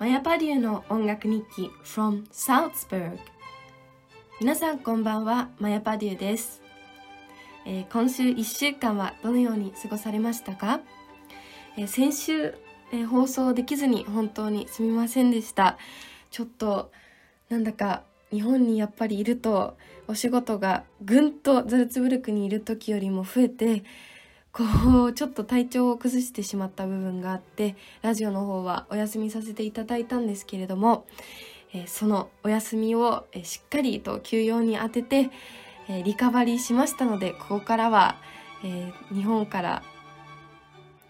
マヤパデューの音楽日記 from Salzburg 皆さんこんばんはマヤパデューです、えー、今週1週間はどのように過ごされましたか、えー、先週、えー、放送できずに本当にすみませんでした。ちょっとなんだか日本にやっぱりいるとお仕事がぐんとザルツブルクにいる時よりも増えてこうちょっと体調を崩してしまった部分があってラジオの方はお休みさせていただいたんですけれども、え、そのお休みを、え、しっかりと休養に当てて、え、リカバリーしましたのでここからは、え日本から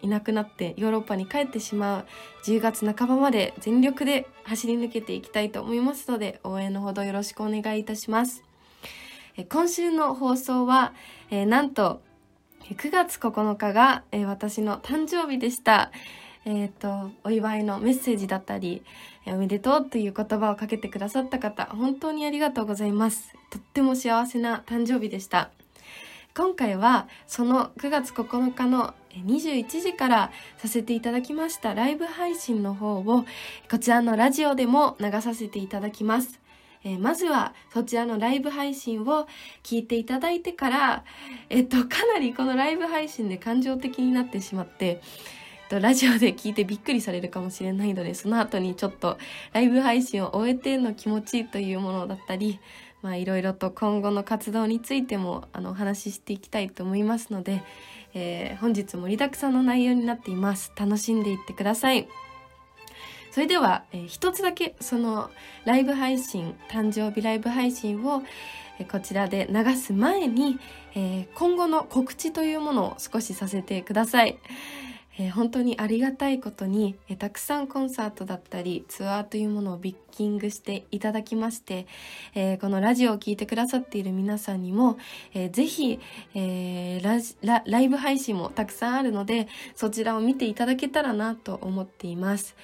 いなくなってヨーロッパに帰ってしまう10月半ばまで全力で走り抜けていきたいと思いますので応援のほどよろしくお願いいたします。今週の放送は、えー、なんと9月9日が、えー、私の誕生日でした。えっ、ー、と、お祝いのメッセージだったり、えー、おめでとうという言葉をかけてくださった方、本当にありがとうございます。とっても幸せな誕生日でした。今回はその9月9日の21時からさせていただきましたライブ配信の方をこちらのラジオでも流させていただきます。えー、まずはそちらのライブ配信を聞いていただいてから、えっと、かなりこのライブ配信で感情的になってしまって、ラジオで聞いてびっくりされるかもしれないので、その後にちょっとライブ配信を終えての気持ちというものだったり、まあいろいろと今後の活動についてもあのお話ししていきたいと思いますので、えー、本日盛りだくさんの内容になっています。楽しんでいってください。それでは、えー、一つだけそのライブ配信、誕生日ライブ配信を、えー、こちらで流す前に、えー、今後の告知というものを少しさせてください。えー、本当にありがたいことに、えー、たくさんコンサートだったりツアーというものをビッキングしていただきまして、えー、このラジオを聴いてくださっている皆さんにも、えー、ぜひ、え、ラライブ配信もたくさんあるのでそちらを見ていただけたらなと思っています。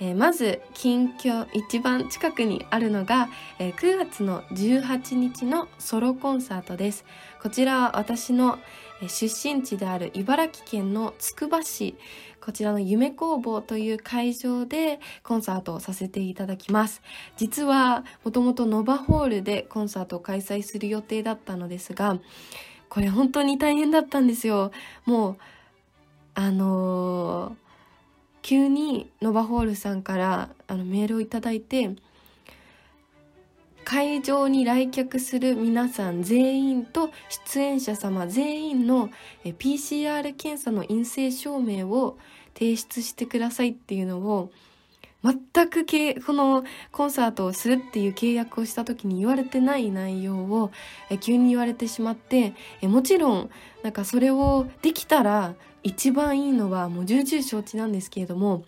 えー、まず近況一番近くにあるのが、えー、9月の18日のソロコンサートです。こちらは私の出身地である茨城県のつくば市こちらの夢工房という会場でコンサートをさせていただきます。実はもともとノバホールでコンサートを開催する予定だったのですがこれ本当に大変だったんですよ。もうあのー急にノバホールさんからあのメールをいただいて会場に来客する皆さん全員と出演者様全員の PCR 検査の陰性証明を提出してくださいっていうのを全くけこのコンサートをするっていう契約をした時に言われてない内容を急に言われてしまってもちろんなんかそれをできたら一番いいのはもう重々承知なんですけれども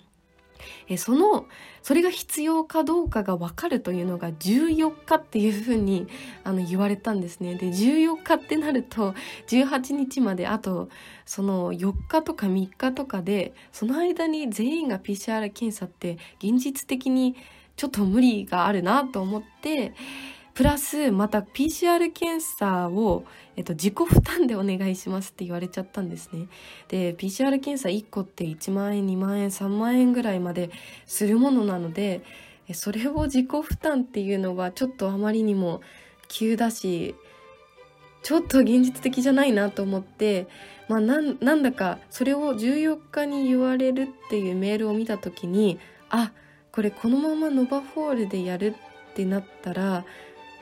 えそのそれが必要かどうかが分かるというのが14日っていうふうにあの言われたんですね。で14日ってなると18日まであとその4日とか3日とかでその間に全員が PCR 検査って現実的にちょっと無理があるなと思ってプラスまた PCR 検査を、えっと、自己負担でお願いしますって言われちゃったんですね。で PCR 検査1個って1万円2万円3万円ぐらいまでするものなのでそれを自己負担っていうのはちょっとあまりにも急だしちょっと現実的じゃないなと思って、まあ、なんだかそれを14日に言われるっていうメールを見た時にあこれこのままノバホールでやるってなったら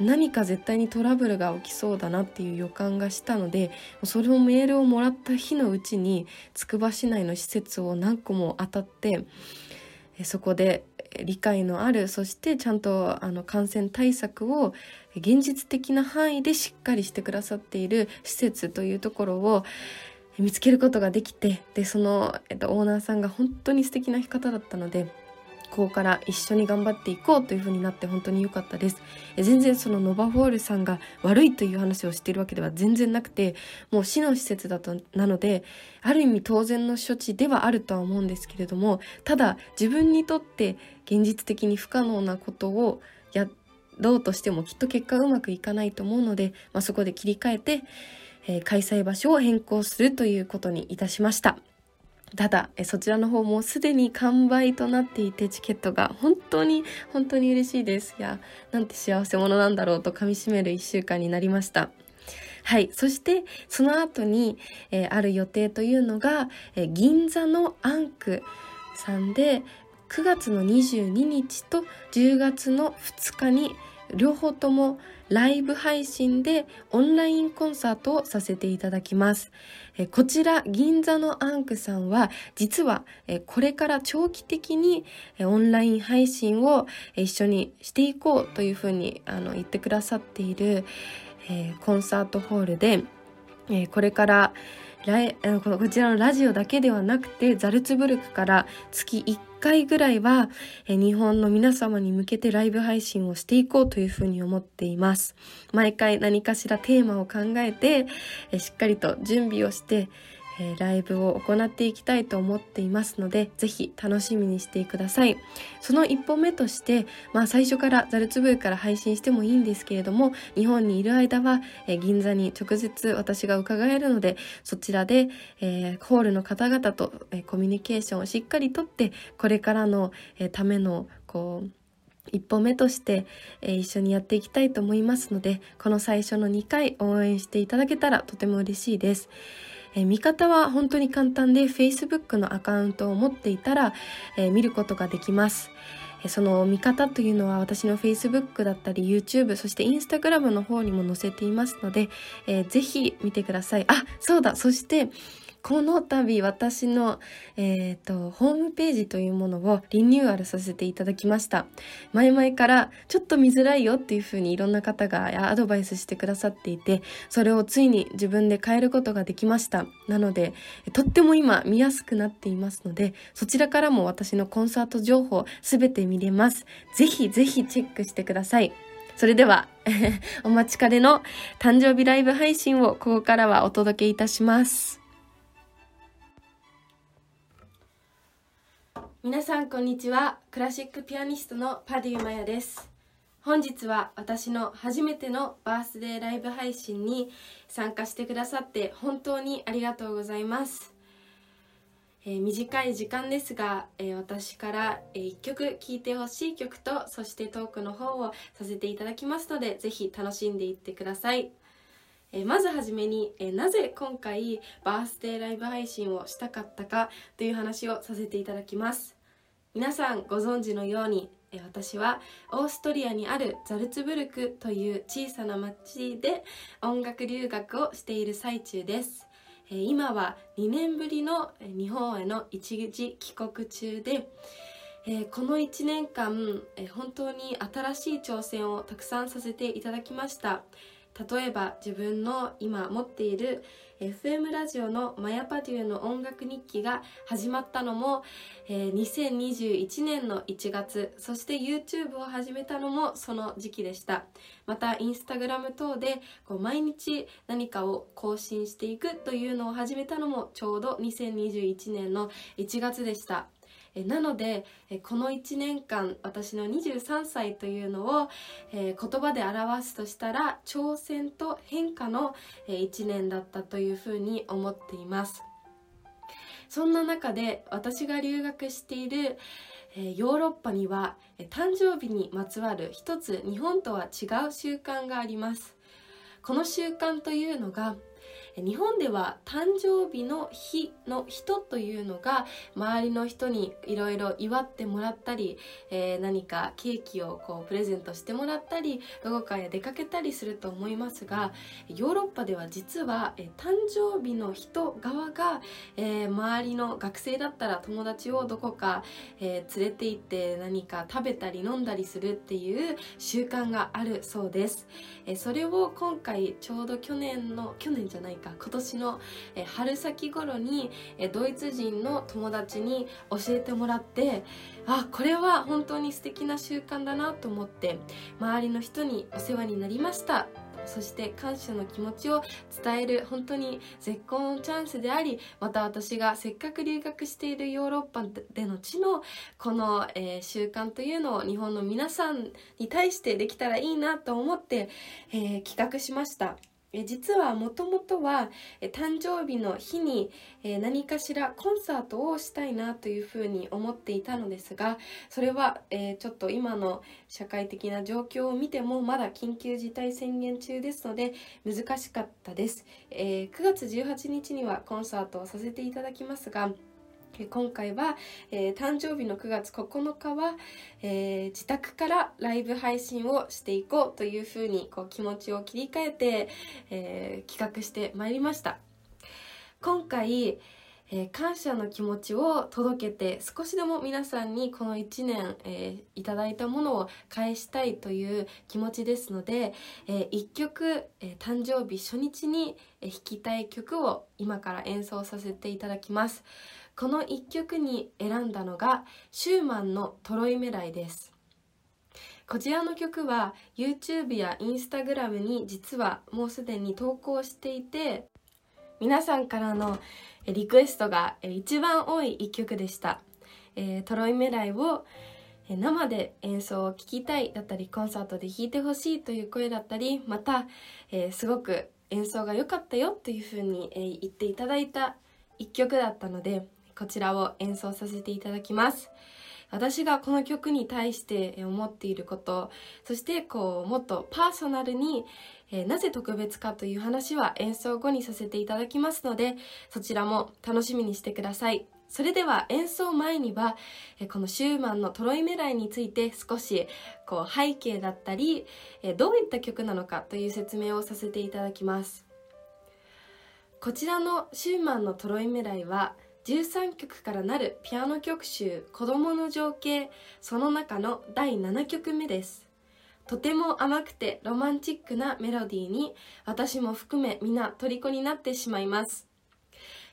何か絶対にトラブルが起きそうだなっていう予感がしたのでそれをメールをもらった日のうちにつくば市内の施設を何個も当たってそこで理解のあるそしてちゃんとあの感染対策を現実的な範囲でしっかりしてくださっている施設というところを見つけることができてでその、えっと、オーナーさんが本当に素敵な方だったのでここから一緒に頑張っていこうという風になって本当に良かったです全然そのノバフォールさんが悪いという話をしているわけでは全然なくてもう市の施設だとなのである意味当然の処置ではあるとは思うんですけれどもただ自分にとって現実的に不可能なことをやろうとしてもきっと結果うまくいかないと思うので、まあ、そこで切り替えて、えー、開催場所を変更するということにいたしました。ただそちらの方もすでに完売となっていてチケットが本当に本当に嬉しいですいやなんて幸せ者なんだろうと噛みしめる1週間になりましたはい。そして、その後に、えー、ある予定というのが、えー、銀座のアンクさんで、9月の22日と10月の2日に、両方ともライブ配信でオンラインコンサートをさせていただきます。えこちら銀座のアンクさんは実はえこれから長期的にえオンライン配信を一緒にしていこうというふうにあの言ってくださっている、えコンサートホールで、えこれからこのこちらのラジオだけではなくてザルツブルクから月1回ぐらいは日本の皆様に向けてライブ配信をしていこうというふうに思っています。毎回何かしらテーマを考えてしっかりと準備をしてえー、ライブを行っていきたいと思っていますので、ぜひ楽しみにしてください。その一歩目として、まあ最初からザルツブーから配信してもいいんですけれども、日本にいる間は、えー、銀座に直接私が伺えるので、そちらで、えー、ホールの方々と、えー、コミュニケーションをしっかりとって、これからの、えー、ための、こう、一歩目として、えー、一緒にやっていきたいと思いますので、この最初の2回応援していただけたらとても嬉しいです。えー、見方は本当に簡単で Facebook のアカウントを持っていたら、えー、見ることができます。その見方というのは私の Facebook だったり YouTube そして Instagram の方にも載せていますので、えー、ぜひ見てください。あ、そうだそしてこの度私の、えっ、ー、と、ホームページというものをリニューアルさせていただきました。前々からちょっと見づらいよっていうふうにいろんな方がアドバイスしてくださっていて、それをついに自分で変えることができました。なので、とっても今見やすくなっていますので、そちらからも私のコンサート情報すべて見れます。ぜひぜひチェックしてください。それでは お待ちかねの誕生日ライブ配信をここからはお届けいたします。皆さんこんにちは。クラシックピアニストのパディマヤです。本日は私の初めてのバースデーライブ配信に参加してくださって本当にありがとうございます、えー、短い時間ですが、えー、私から、え、1曲聴いてほしい曲とそしてトークの方をさせていただきますのでぜひ楽しんでいってください。えまずはじめに、えなぜ今回バースデーライブ配信をしたかったかという話をさせていただきます。皆さんご存知のように、私はオーストリアにあるザルツブルクという小さな町で音楽留学をしている最中です。今は2年ぶりの日本への一時帰国中でこの1年間本当に新しい挑戦をたくさんさせていただきました。例えば自分の今持っている FM ラジオのマヤパデューの音楽日記が始まったのも、えー、2021年の1月そして YouTube を始めたのもその時期でした。またインスタグラム等でこう毎日何かを更新していくというのを始めたのもちょうど2021年の1月でした。えなのでえこの1年間私の23歳というのを、え言葉で表すとしたら挑戦と変化の、え1年だったというふうに思っています。そんな中で私が留学しているえヨーロッパには、え誕生日にまつわる一つ日本とは違う習慣があります。この習慣というのが日本では誕生日の日の人というのが周りの人にいろいろ祝ってもらったり、えー、何かケーキをこうプレゼントしてもらったりどこかへ出かけたりすると思いますがヨーロッパでは実は、えー、誕生日の人側が、えー、周りの学生だったら友達をどこか、え連れて行って何か食べたり飲んだりするっていう習慣があるそうです、えそれを今回ちょうど去年の去年じゃないか今年の春先頃にドイツ人の友達に教えてもらってあこれは本当に素敵な習慣だなと思って周りの人にお世話になりましたそして感謝の気持ちを伝える本当に絶好のチャンスでありまた私がせっかく留学しているヨーロッパでの地のこの、えー、習慣というのを日本の皆さんに対してできたらいいなと思って、えー、企画しました。え実はもともとはえ誕生日の日にえ何かしらコンサートをしたいなというふうに思っていたのですがそれはえちょっと今の社会的な状況を見てもまだ緊急事態宣言中ですので難しかったです、え9月18日にはコンサートをさせていただきますが今回は、えー、誕生日の9月9日は、えー、自宅からライブ配信をしていこうというふうにこう気持ちを切り替えて、えー、企画してまいりました。今回、え感謝の気持ちを届けて少しでも皆さんにこの1年、えいただいたものを返したいという気持ちですので、え1曲、え誕生日初日に弾きたい曲を今から演奏させていただきます。この1曲に選んだのがシューマンの「トロイメライ」です。こちらの曲は YouTube や Instagram に実はもうすでに投稿していて皆さんからのリクエストが一番多い1曲でした、えー、トロイメライを生で演奏を聴きたいだったりコンサートで弾いてほしいという声だったりまた、えー、すごく演奏が良かったよというふうに、え、言っていただいた1曲だったのでこちらを演奏させていただきます。私がこの曲に対して思っていることそしてこうもっとパーソナルに、えー、なぜ特別かという話は演奏後にさせていただきますのでそちらも楽しみにしてくださいそれでは演奏前には、えー、このシューマンのトロイメライについて少しこう背景だったり、えー、どういった曲なのかという説明をさせていただきますこちらのシューマンのトロイメライは13曲からなるピアノ曲集「子供の情景」その中の第7曲目です。とても甘くてロマンチックなメロディーに私も含め皆虜になってしまいます。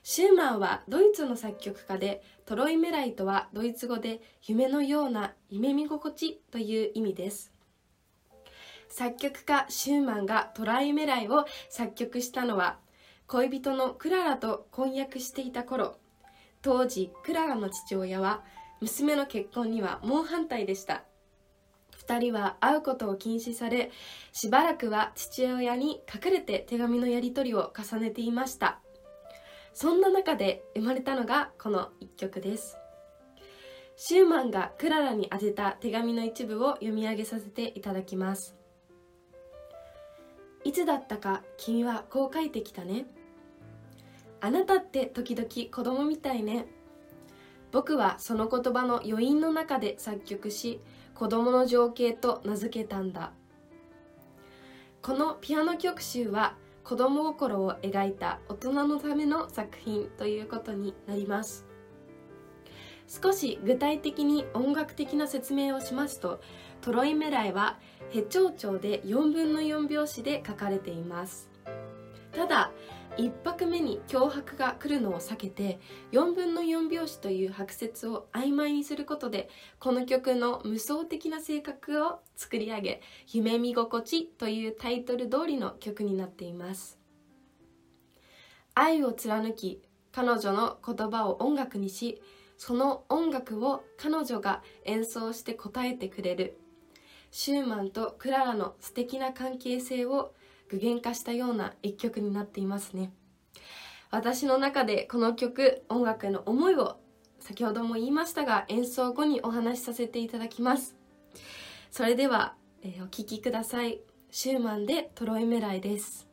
シューマンはドイツの作曲家でトロイメライとはドイツ語で夢のような夢見心地という意味です。作曲家シューマンがトライメライを作曲したのは恋人のクララと婚約していた頃。当時クララの父親は娘の結婚には猛反対でした。2人は会うことを禁止されしばらくは父親に書かれて手紙のやり取りを重ねていました。そんな中で生まれたのがこの一曲です。シューマンがクララに宛てた手紙の一部を読み上げさせていただきます。いつだったか君はこう書いてきたね。あなたって時々子供みたいね。僕はその言葉の余韻の中で作曲し子供の情景と名付けたんだ。このピアノ曲集は子供心を描いた大人のための作品ということになります。少し具体的に音楽的な説明をしますとトロイメライはヘチョウチョウで4分の4拍子で書かれています。ただ1拍目に脅迫が来るのを避けて4分の4拍子という拍節を曖昧にすることでこの曲の無双的な性格を作り上げ「夢見心地」というタイトル通りの曲になっています。愛を貫き彼女の言葉を音楽にしその音楽を彼女が演奏して答えてくれる。シューマンとクララの素敵な関係性を具現化したような一曲になっていますね。私の中でこの曲音楽への思いを先ほども言いましたが演奏後にお話しさせていただきます。それでは、えー、お聴きください。シューマンでトロイメライです。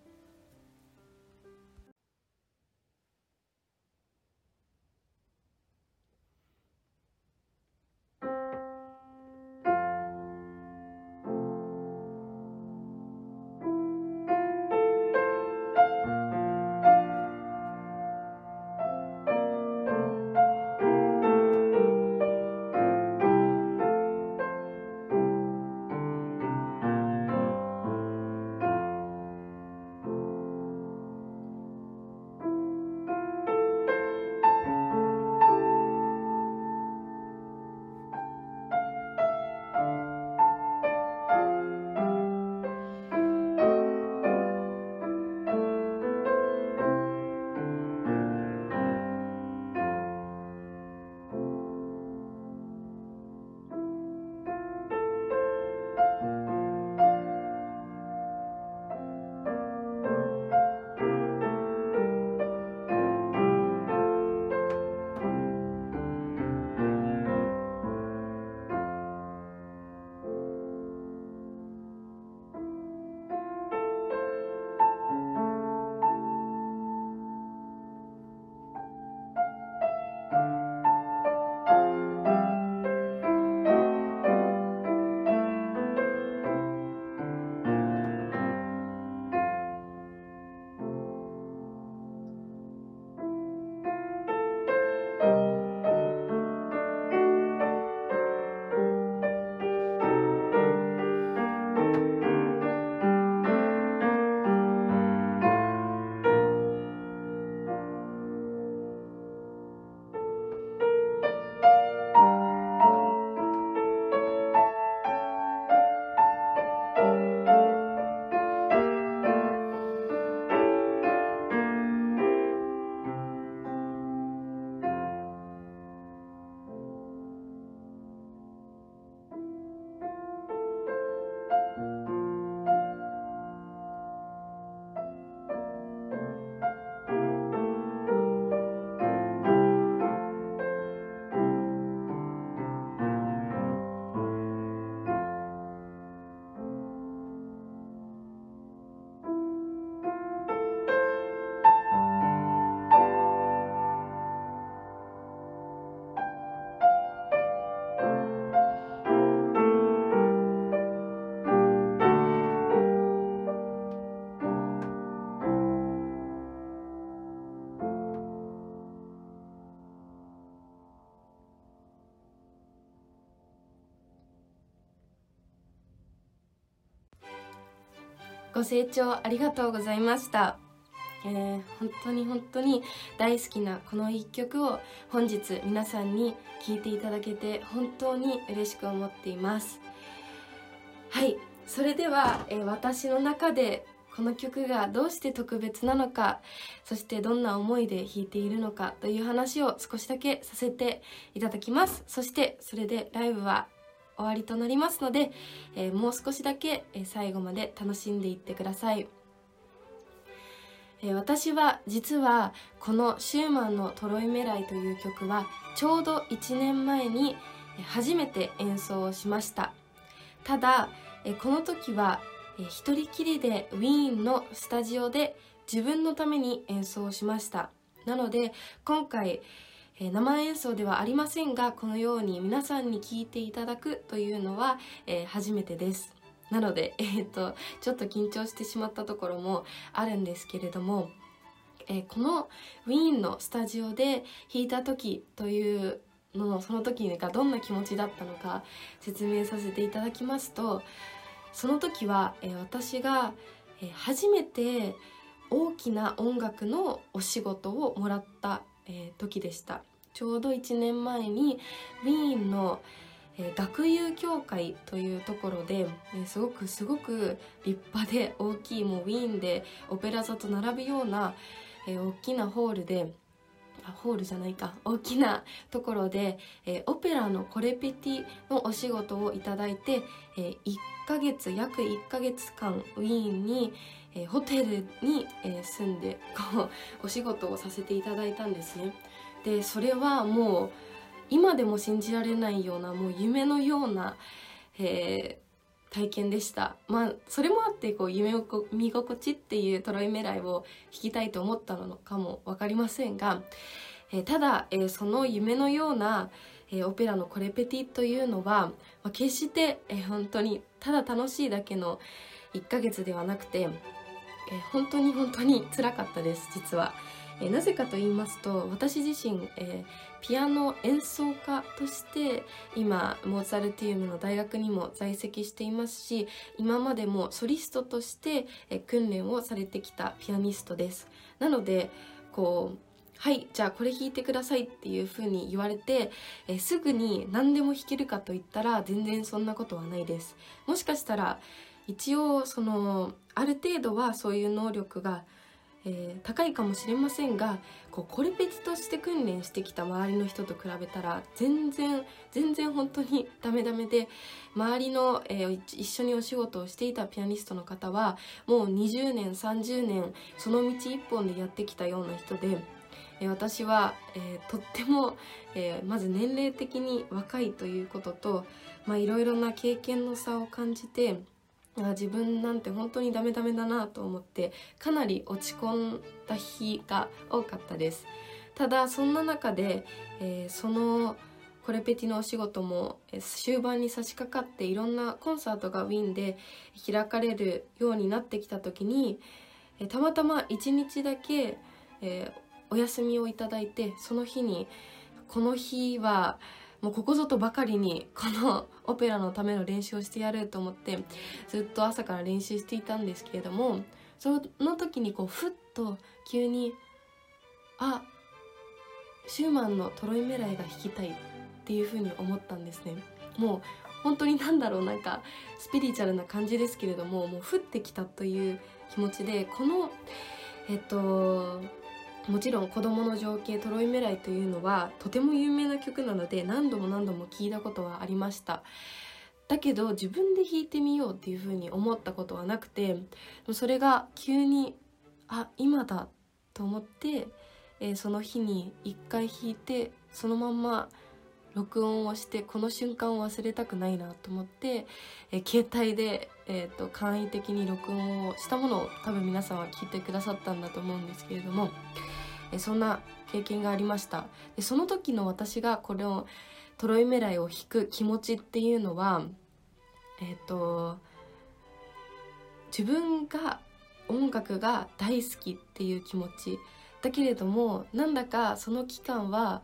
ご清聴ありがとうございました。えー、本当に本当に大好きなこの一曲を本日皆さんに聴いていただけて本当に嬉しく思っています。はいそれでは、えー、私の中でこの曲がどうして特別なのかそしてどんな思いで弾いているのかという話を少しだけさせていただきます。そしてそれでライブは終わりとなりますので、えー、もう少しだけ、え最後まで楽しんでいってください、え、私は実はこのシューマンの「トロイメライ」という曲はちょうど1年前に初めて演奏をしました。ただえこの時は一人きりでウィーンのスタジオで自分のために演奏しました。なので今回生演奏ではありませんがこのように皆さんに聴いていただくというのは、えー、初めてです。なので、えー、っとちょっと緊張してしまったところもあるんですけれども、えー、このウィーンのスタジオで弾いた時というののその時がどんな気持ちだったのか説明させていただきますとその時は、えー、私が、えー、初めて大きな音楽のお仕事をもらった、えー、時でした。ちょうど1年前にウィーンの、えー、学友協会というところで、えー、すごくすごく立派で大きいもうウィーンでオペラ座と並ぶような、え、大きなホールでホールじゃないか。大きなところで、えー、オペラのコレペティのお仕事をいただいて、えー、1ヶ月約1ヶ月間ウィーンに、えー、ホテルに、え住んでこうお仕事をさせていただいたんですね。でそれはもう今でも信じられないようなもう夢のような、え体験でした。まあそれもあってこう夢見心地っていうトロイメライを弾きたいと思ったのかも分かりませんが、えー、ただ、えー、その夢のような、え、オペラのコレペティというのは、まあ、決して、え本当にただ楽しいだけの1ヶ月ではなくて、え本当に本当につらかったです実は。えなぜかと言いますと私自身、えー、ピアノ演奏家として今モーツァルティウムの大学にも在籍していますし今までもソリストとして、え、訓練をされてきたピアニストですなのでこうはいじゃあこれ弾いてくださいっていう風に言われて、えすぐに何でも弾けるかといったら全然そんなことはないですもしかしたら一応そのある程度はそういう能力がえー、高いかもしれませんがこうコレペティとして訓練してきた周りの人と比べたら全然全然本当に ダメダメで周りの、えー、一緒にお仕事をしていたピアニストの方はもう20年30年その道一本でやってきたような人で。私は、え、とっても、え、まず年齢的に若いということといろいろな経験の差を感じてあ自分なんて本当にダメダメだなと思ってかなり落ち込んだ日が多かったです。ただそんな中で、えー、そのコレペティのお仕事も終盤に差し掛かっていろんなコンサートがウィーンで開かれるようになってきた時にたまたま一日だけ、お休みをいただいてその日にこの日はもうここぞとばかりにこの オペラのための練習をしてやると思ってずっと朝から練習していたんですけれどもその時にこうふっと急にあシューマンのトロイメライが弾きたいっていうふうに思ったんですね。もう本当になんだろうなんかスピリチュアルな感じですけれどももう降ってきたという気持ちでこのえっともちろん子供の情景トロイメライというのはとても有名な曲なので何度も何度も聞いたことはありました。だけど自分で弾いてみようっていうふうに思ったことはなくてそれが急にあ今だと思って、えー、その日に一回弾いてそのまんま録音をしてこの瞬間を忘れたくないなと思って、えー、携帯で、えーと、簡易的に録音をしたものを多分皆さんは聞いてくださったんだと思うんですけれども、え、そんな経験がありました。でその時の私がこれをトロイメライを弾く気持ちっていうのはえっ、と自分が音楽が大好きっていう気持ち。だけれどもなんだかその期間は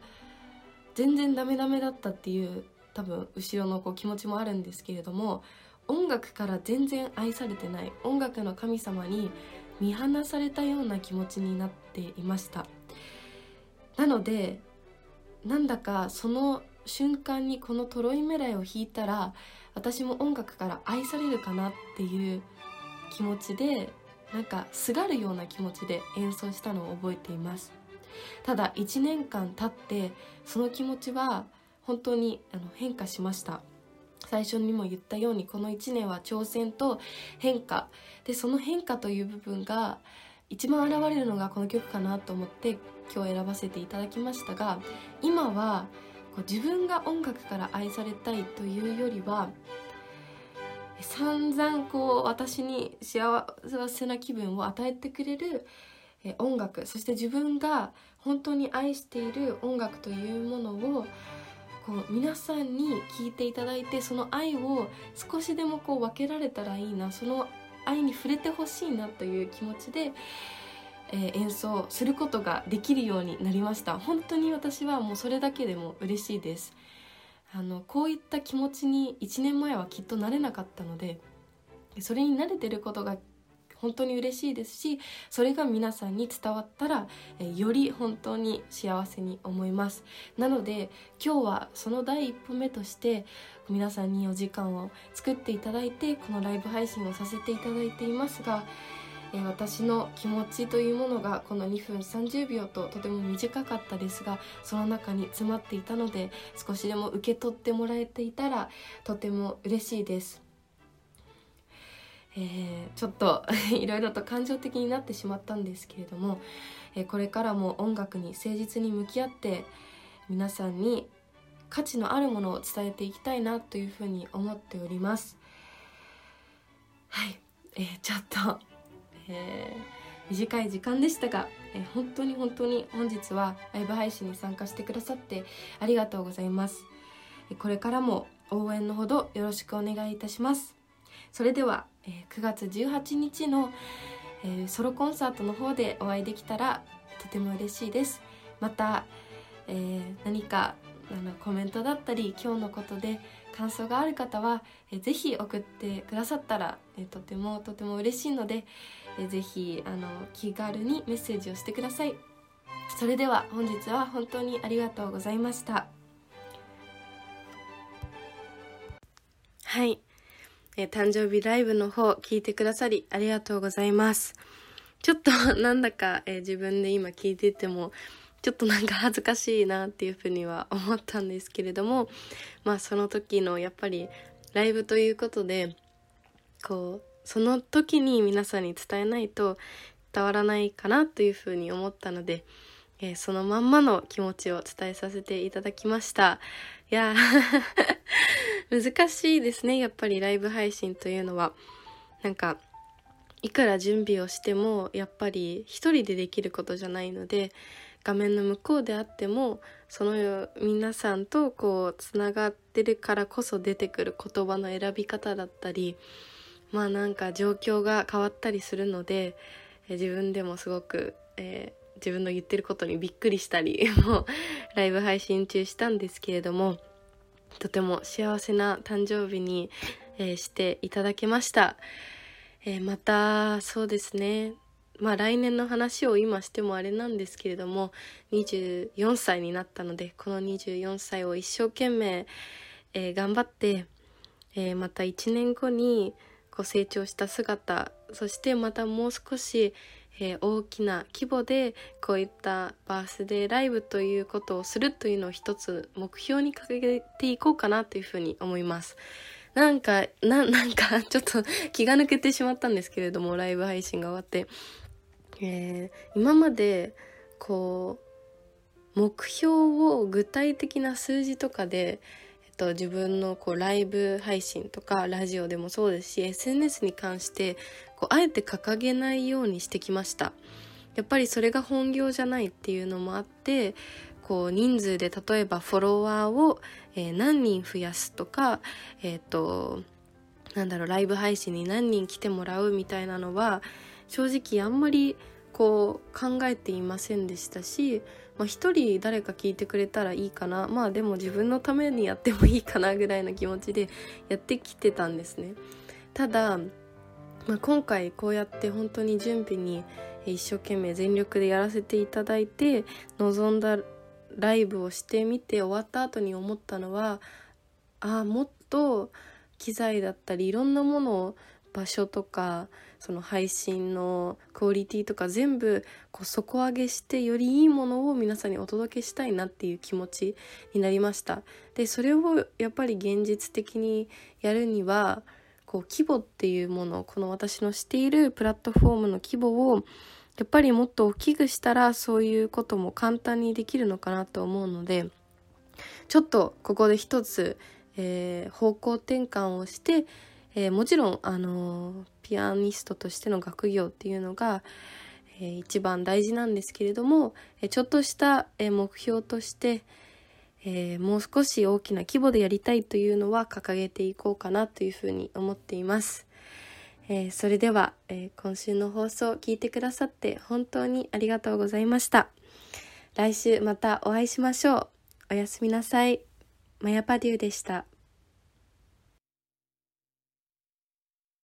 全然ダメダメだったっていう多分後ろのこう気持ちもあるんですけれども音楽から全然愛されてない。音楽の神様に見放されたような気持ちになっていました。なのでなんだかその瞬間にこのトロイメライを弾いたら私も音楽から愛されるかなっていう気持ちでなんかすがるような気持ちで演奏したのを覚えています。ただ1年間経ってその気持ちは本当にあの変化しました。最初にも言ったようにこの1年は挑戦と変化。でその変化という部分が一番現れるのがこの曲かなと思って今日選ばせていただきましたが今はこう自分が音楽から愛されたいというよりは散々こう私に幸せな気分を与えてくれる音楽そして自分が本当に愛している音楽というものをこう皆さんに聴いていただいてその愛を少しでもこう分けられたらいいなその愛に触れてほしいなという気持ちで、えー、演奏することができるようになりました。本当に私はもうそれだけでも嬉しいです。あのこういった気持ちに1年前はきっとなれなかったのでそれに慣れてることが本当に嬉しいですしそれが皆さんに伝わったら、より本当に幸せに思います。なので今日はその第一歩目として皆さんにお時間を作っていただいてこのライブ配信をさせていただいていますが私の気持ちというものがこの2分30秒ととても短かったですがその中に詰まっていたので少しでも受け取ってもらえていたらとても嬉しいです。えー、ちょっと いろいろと感情的になってしまったんですけれども、えー、これからも音楽に誠実に向き合って皆さんに価値のあるものを伝えていきたいなというふうに思っております。はい、えー、ちょっと、え、短い時間でしたが、えー、本当に本当に本日はライブ配信に参加してくださってありがとうございます。これからも応援のほどよろしくお願いいたします。それではえー、9月18日の、えー、ソロコンサートの方でお会いできたらとても嬉しいです。また、えー、何かあのコメントだったり今日のことで感想がある方は、えー、ぜひ送ってくださったら、えー、とてもとても嬉しいので、えー、ぜひあの気軽にメッセージをしてください。それでは本日は本当にありがとうございました。はい。えー、誕生日ライブの方聞いてくださりありがとうございます。ちょっと なんだか、えー、自分で今聞いててもちょっとなんか恥ずかしいなっていうふうには思ったんですけれどもまあその時のやっぱりライブということでこうその時に皆さんに伝えないと伝わらないかなというふうに思ったので、えー、そのまんまの気持ちを伝えさせていただきましたいや 難しいですねやっぱりライブ配信というのは。なんかいくら準備をしてもやっぱり一人でできることじゃないので画面の向こうであってもその皆さんとこうつながってるからこそ出てくる言葉の選び方だったりまあなんか状況が変わったりするので自分でもすごく、え、自分の言ってることにびっくりしたり もうライブ配信中したんですけれどもとても幸せな誕生日に、えー、していただけました、えー、またそうですね。まあ来年の話を今してもあれなんですけれども24歳になったのでこの24歳を一生懸命、えー、頑張って、えまた1年後にこう成長した姿そしてまたもう少しえー、大きな規模でこういったバースデーライブということをするというのを一つ目標に掲げていこうかなというふうに思います。なんか、な、なんか、ちょっと気が抜けてしまったんですけれども、ライブ配信が終わって。えー、今まで、こう、目標を具体的な数字とかで、と、自分のこうライブ配信とかラジオでもそうですし SNS に関してこうあえて掲げないようにしてきました。やっぱりそれが本業じゃないっていうのもあってこう人数で例えばフォロワーを、え、何人増やすとかえっ、ー、となんだろうライブ配信に何人来てもらうみたいなのは正直あんまりこう考えていませんでしたし、まあ、一人誰か聞いてくれたらいいかな。まあでも自分のためにやってもいいかなぐらいの気持ちでやってきてたんですね。ただ、まあ、今回こうやって本当に準備に一生懸命全力でやらせていただいて臨んだライブをしてみて終わった後に思ったのはああもっと機材だったりいろんなものを場所とかその配信のクオリティとか全部こう底上げしてよりいいものを皆さんにお届けしたいなっていう気持ちになりました。でそれをやっぱり現実的にやるにはこう規模っていうものこの私のしているプラットフォームの規模をやっぱりもっと大きくしたらそういうことも簡単にできるのかなと思うのでちょっとここで一つ、えー、方向転換をして、えー、もちろん、あのー、ピアニストとしての学業っていうのが、えー、一番大事なんですけれども、えちょっとした、え目標として、えもう少し大きな規模でやりたいというのは掲げていこうかなというふうに思っています。え、それでは、え、今週の放送を聞いてくださって本当にありがとうございました。来週またお会いしましょう。おやすみなさい。マヤパデューでした。